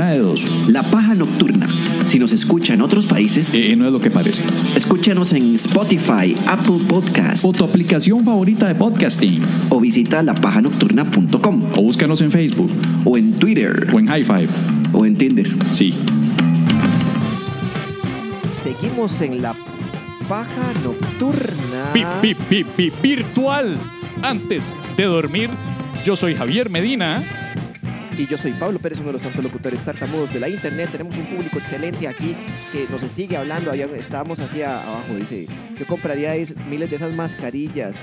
Una de dos. La Paja Nocturna. Si nos escucha en otros países, Eh, no es lo que parece. escúchanos en Spotify, Apple Podcast O tu aplicación favorita de podcasting. o visita lapajanocturna.com O búscanos en Facebook. o en Twitter O en High Five. o en Tinder. Sí. Seguimos en la paja nocturna. Pi, pi, pi, pi, virtual antes de dormir. Yo soy Javier Medina. Y yo soy Pablo Pérez, uno de los tantos locutores tartamudos de la internet. Tenemos un público excelente aquí que nos sigue hablando. Había- estábamos hacia abajo, dice, yo compraríais miles de esas mascarillas.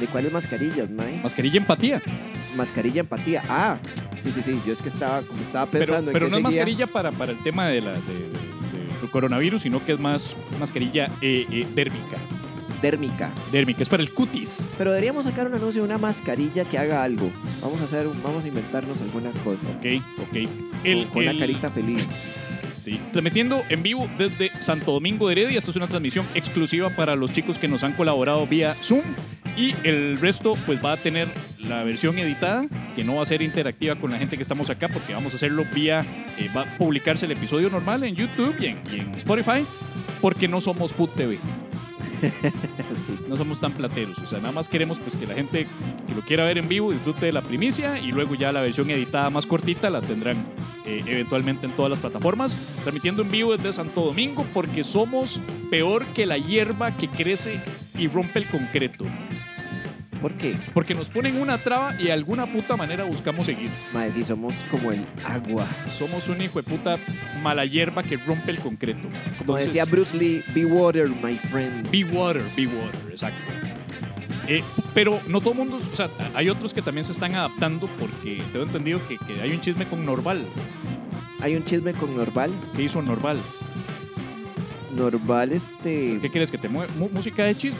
¿De cuáles mascarillas, Mae? Mascarilla empatía. Mascarilla empatía. Ah, sí, sí, sí. Yo es que estaba, como estaba Pero, pensando pero en no qué es mascarilla para, para el tema de la, de- de- de- del coronavirus, sino que es más mascarilla eh, eh, dérmica. Dérmica. Dérmica, es para el cutis. Pero deberíamos sacar un anuncio de una mascarilla que haga algo. Vamos a hacer, un- vamos a inventarnos alguna cosa. Ok, ok. con, con una carita feliz. Sí. Transmitiendo en vivo desde Santo Domingo de Heredia. Esto es una transmisión exclusiva para los chicos que nos han colaborado vía Zoom. Y el resto, pues va a tener la versión editada, que no va a ser interactiva con la gente que estamos acá, porque vamos a hacerlo vía. eh, va a publicarse el episodio normal en YouTube y en, y en Spotify, porque no somos Food TV. No somos tan plateros. O sea, nada más queremos pues que la gente que lo quiera ver en vivo disfrute de la primicia y luego ya la versión editada más cortita la tendrán eh, eventualmente en todas las plataformas. Transmitiendo en vivo desde Santo Domingo porque somos peor que la hierba que crece y rompe el concreto. ¿Por qué? Porque nos ponen una traba y de alguna puta manera buscamos seguir. Mae, sí, somos como el agua. Somos un hijo de puta mala hierba que rompe el concreto. Como decía Bruce Lee, be water, my friend. Be water, be water, exacto. Eh, pero no todo el mundo, o sea, hay otros que también se están adaptando porque tengo entendido que, que hay un chisme con Norval. Hay un chisme con Norval. ¿Qué hizo Norval? Norval, este. ¿Qué quieres que te mueva? Mu- música de chisme.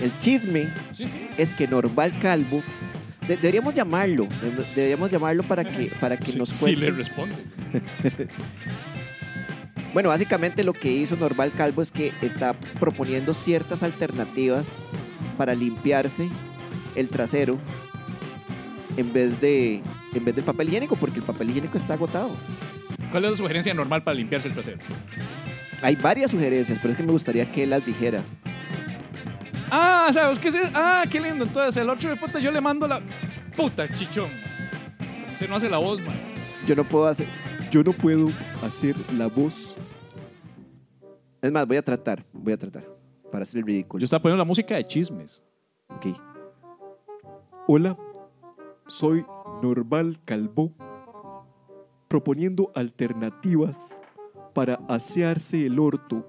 El chisme Sí, sí. es que Norval Calvo. de- deberíamos llamarlo. de- Deberíamos llamarlo para que, para que Sí, nos sí cuente. le responde. Bueno, básicamente lo que hizo Norval Calvo es que está proponiendo ciertas alternativas para limpiarse el trasero en vez de en vez del papel higiénico, porque el papel higiénico está agotado. ¿Cuál es la sugerencia normal para limpiarse el trasero? Hay varias sugerencias, pero es que me gustaría que él las dijera. Ah, ¿sabes qué es? eso? Ah, qué lindo. Entonces, el otro de puta, yo le mando la puta chichón. Usted no hace la voz, man. Yo no puedo hacer. Yo no puedo hacer la voz. Es más, voy a tratar, voy a tratar para hacer el Yo ridículo. estaba poniendo la música de chismes. Ok. Hola, soy Norval Calvo, proponiendo alternativas para asearse el orto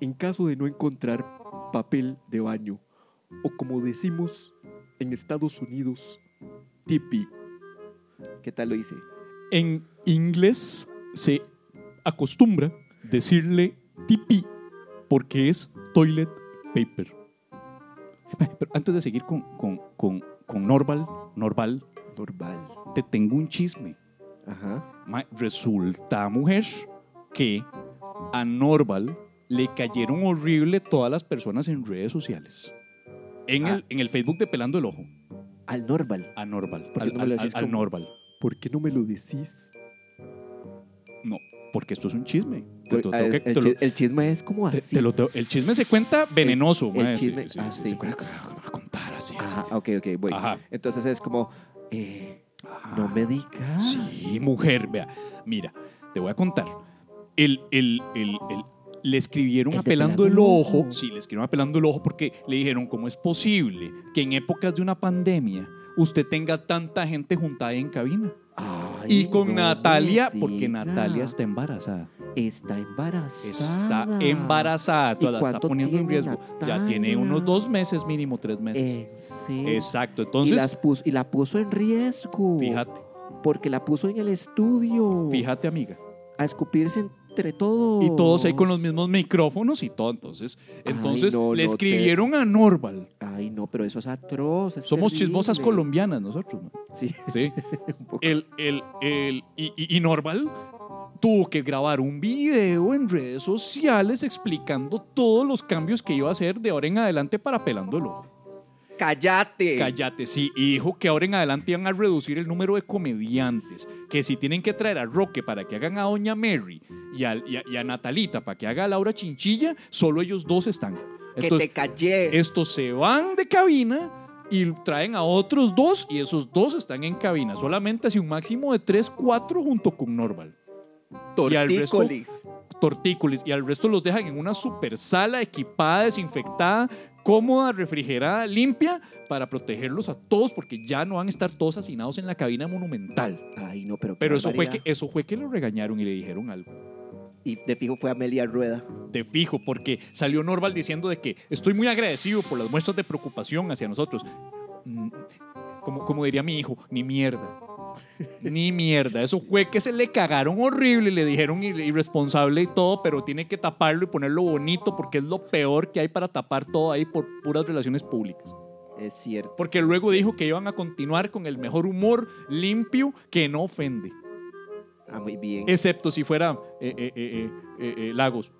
en caso de no encontrar papel de baño, o como decimos en Estados Unidos, tipi. ¿Qué tal lo hice? En inglés se acostumbra decirle tipi porque es toilet paper. Pero antes de seguir con, con, con, con Norval, Norval, Norval. te tengo un chisme. Ajá. Ma- Resulta, mujer, que a Norval le cayeron horrible todas las personas en redes sociales. En, Ah. el, en el Facebook de Pelando el Ojo. Al Norval. A Norval. ¿Por qué Al, no me lo decís al como- Norval. ¿Por qué no me lo decís? No, porque esto es un chisme. Te- te- Ah, el, lo- chisme es como así. lo el chisme se cuenta venenoso. el chisme- se, ah, se- sí. se cuenta- va a contar así. así. Ajá, ok, ok, voy. Ajá. Entonces es como, eh, no Ah, me digas. Sí, mujer, vea. Mira, te voy a contar. El, el, el, el- le escribieron apelando el ojo. Sí, le escribieron apelando el ojo porque le dijeron, ¿cómo es posible que en épocas de una pandemia usted tenga tanta gente juntada en cabina? Ay, Y con no Natalia, porque. Natalia está embarazada. Está embarazada. Está embarazada. ¿Y Toda la está poniendo en riesgo. Ya tiene unos dos meses, mínimo tres meses. ¿En serio? Exacto. y, Entonces, las puso, y la puso en riesgo. fíjate, Porque la puso en el estudio. fíjate, amiga. A escupirse en entre todos. Y todos ahí con los mismos micrófonos y todo. Entonces, entonces no, le no te- escribieron a Norval. Ay, no, pero eso es atroz. es Somos terrible. chismosas colombianas nosotros. man. Sí, Sí. el, el, el, y, y- y Norval tuvo que grabar un video en redes sociales explicando todos los cambios que iba a hacer de ahora en adelante para pelando ¡Cállate! Cállate, sí. Y dijo que ahora en adelante iban a reducir el número de comediantes. Que si tienen que traer a Roque para que hagan a Doña Mary y a, y a- y a Natalita para que haga a Laura Chinchilla, solo ellos dos están. que te calles. estos se van de cabina y traen a otros dos y esos dos están en cabina. Solamente hace un máximo de tres, cuatro junto con Norval. y al resto- Tortícolis. Tortícolis. Y al resto los dejan en una super sala equipada, desinfectada, cómoda, refrigerada, limpia, para protegerlos a todos porque ya no van a estar todos hacinados en la cabina monumental. Ay, no, pero qué Pero eso fue, barbaridad. que, eso fue que lo regañaron y le dijeron algo. Y de fijo fue Amelia Rueda. de fijo, porque salió Norval diciendo de que estoy muy agradecido por las muestras de preocupación hacia nosotros. Mm, Como, como diría mi hijo, ni mierda. Ni mierda. Eso fue que se le cagaron horrible, le dijeron ir- irresponsable y todo, pero tiene que taparlo y ponerlo bonito porque es lo peor que hay para tapar todo ahí por puras relaciones públicas. Es cierto. Porque luego dijo que iban a continuar con el mejor humor limpio que no ofende, Ah, muy bien. excepto si fuera eh, eh, eh, Lagos.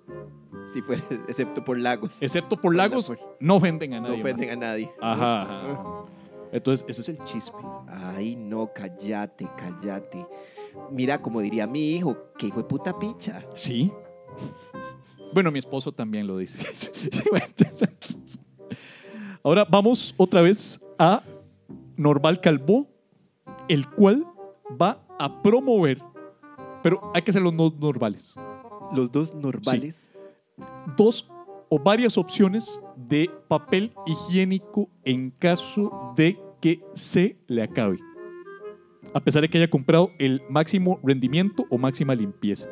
Si fue, excepto por Lagos. Excepto por Por la- Lagos, por- no ofenden a no nadie. más. ofenden a nadie. Ajá, ajá. Entonces, ese es el chispe. Ay, no, cállate, cállate. Mira, como diría mi hijo, que hijo de puta picha. Sí. Bueno, mi esposo también lo dice. Ahora vamos otra vez a Norval Calvo, el cual va a promover, pero hay que ser los dos normales, Los dos normales. dos o varias opciones de papel higiénico en caso de que se le acabe. A pesar de que haya comprado el máximo rendimiento o máxima limpieza.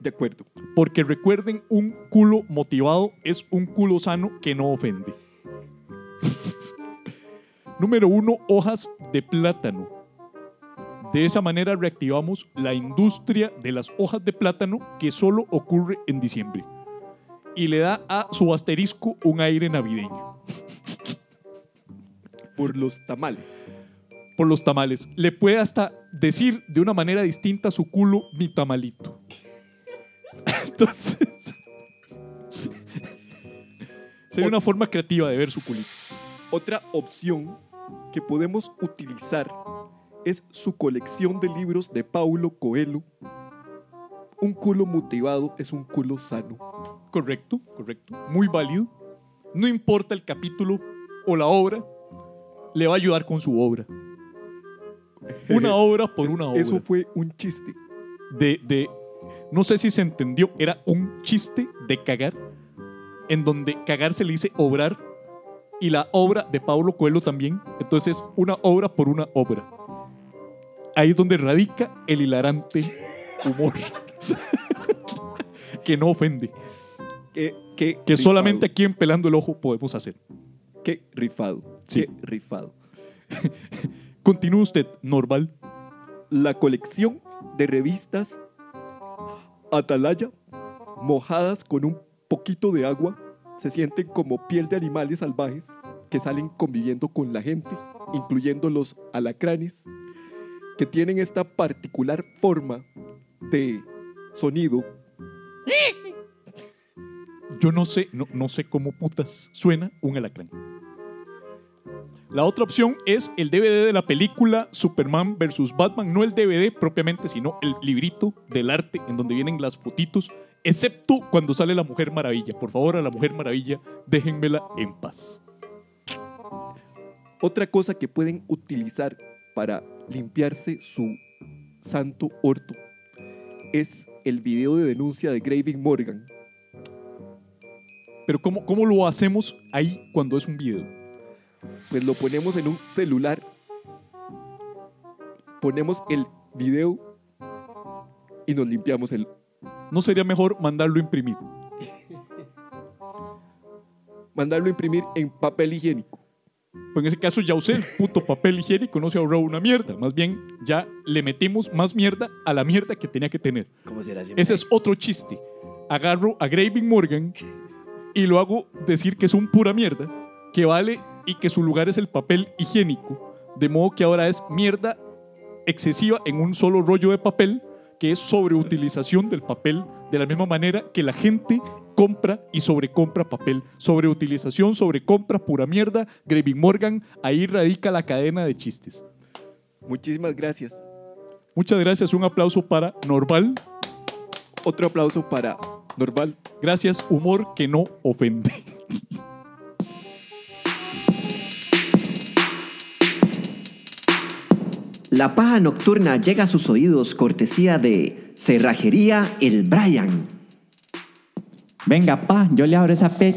De acuerdo. Porque recuerden, un culo motivado es un culo sano que no ofende. Número uno, hojas de plátano. De esa manera reactivamos la industria de las hojas de plátano que solo ocurre en diciembre. Y le da a su asterisco un aire navideño. Por los tamales. Por los tamales. Le puede hasta decir de una manera distinta a su culo mi tamalito. Entonces... Sería una forma creativa de ver su culito. Otra opción que podemos utilizar es su colección de libros de Paulo Coelho. Un culo motivado es un culo sano. Correcto, correcto. Muy válido. No importa el capítulo o la obra, le va a ayudar con su obra. Una obra por una obra. Eso fue un chiste. De, de, no sé si se entendió, era un chiste de cagar, en donde cagar se le dice obrar, y la obra de Pablo Coelho también. Entonces, una obra por una obra. Ahí es donde radica el hilarante humor. Que no ofende. Qué, qué Que solamente aquí en Pelando el Ojo podemos hacer. Qué rifado. Sí. Qué rifado. Continúe usted, Norval. La colección de revistas Atalaya, mojadas con un poquito de agua, se sienten como piel de animales salvajes que salen conviviendo con la gente, incluyendo los alacranes, que tienen esta particular forma de sonido. Yo no sé, no, no sé cómo putas suena un alacrán. La otra opción es el DVD de la película Superman vs. Batman, no el DVD propiamente, sino el librito del arte en donde vienen las fotitos, excepto cuando sale la Mujer Maravilla. Por favor, a la Mujer Maravilla, déjenmela en paz. Otra cosa que pueden utilizar para limpiarse su santo orto es el video de denuncia de Graving Morgan. Pero ¿cómo, cómo lo hacemos ahí cuando es un video? Pues lo ponemos en un celular, ponemos el video y nos limpiamos el... ¿No sería mejor mandarlo a imprimir? Mandarlo a imprimir en papel higiénico. Pues en ese caso ya usé el puto papel higiénico, no se ahorró una mierda. Más bien ya le metimos más mierda a la mierda que tenía que tener. ¿Cómo será siempre? Ese es otro chiste. Agarro a Graving Morgan y lo hago decir que es un pura mierda, que vale y que su lugar es el papel higiénico. De modo que ahora es mierda excesiva en un solo rollo de papel, que es sobreutilización del papel, de la misma manera que la gente compra y sobrecompra papel. Sobreutilización, sobrecompra, pura mierda. Graving Morgan, ahí radica la cadena de chistes. Muchísimas gracias. Muchas gracias, un aplauso para Norval. Otro aplauso para Norval. Gracias, humor que no ofende. La paja nocturna llega a sus oídos cortesía de Cerrajería El Brian. Venga, pa, yo le abro esa pet.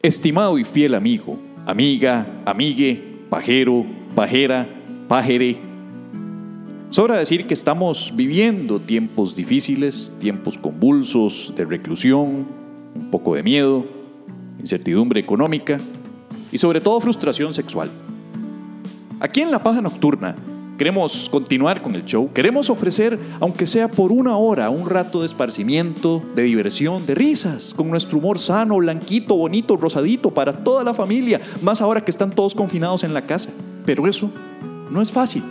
Estimado y fiel amigo, amiga, amigue, pajero, pajera, pajere. Sobra decir que estamos viviendo tiempos difíciles, tiempos convulsos de reclusión, un poco de miedo, incertidumbre económica y sobre todo frustración sexual. Aquí en La Paja Nocturna queremos continuar con el show, queremos ofrecer, aunque sea por una hora, un rato de esparcimiento, de diversión, de risas, con nuestro humor sano, blanquito, bonito, rosadito para toda la familia, más ahora que están todos confinados en la casa. Pero eso no es fácil,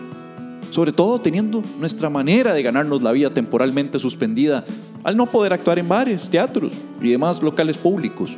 sobre todo teniendo nuestra manera de ganarnos la vida temporalmente suspendida al no poder actuar en bares, teatros y demás locales públicos.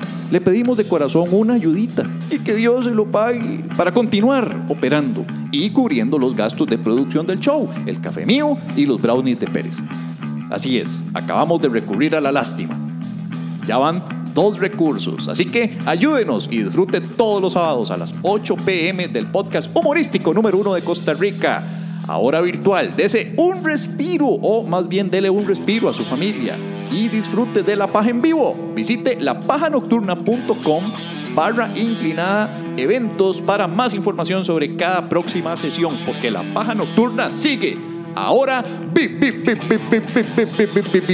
le pedimos de corazón una ayudita y que Dios se lo pague para continuar operando y cubriendo los gastos de producción del show, el café mío y los brownies de Pérez. Así es, acabamos de recurrir a la lástima. Ya van dos recursos, así que ayúdenos y disfrute todos los sábados a las 8 pm del podcast humorístico número uno de Costa Rica ahora virtual. Dese un respiro o más bien dele un respiro a su familia y disfrute de la paja en vivo. Visite lapajanocturna.com barra inclinada eventos para más información sobre cada próxima sesión, porque la paja nocturna sigue. Ahora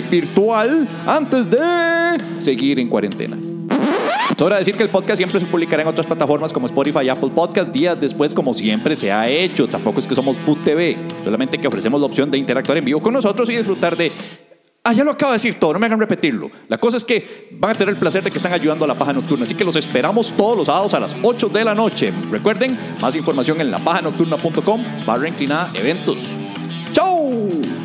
virtual antes de seguir en cuarentena. Sobra decir que el podcast siempre se publicará en otras plataformas como Spotify y Apple Podcast días después, como siempre se ha hecho. Tampoco es que somos Food TV, solamente que ofrecemos la opción de interactuar en vivo con nosotros y disfrutar de. Ah, ya lo acabo de decir todo, no me hagan repetirlo. La cosa es que van a tener el placer de que están ayudando a la paja nocturna, así que los esperamos todos los sábados a las 8 de la noche. Recuerden, más información en lapajanocturna.com barra inclinada eventos. ¡Chau!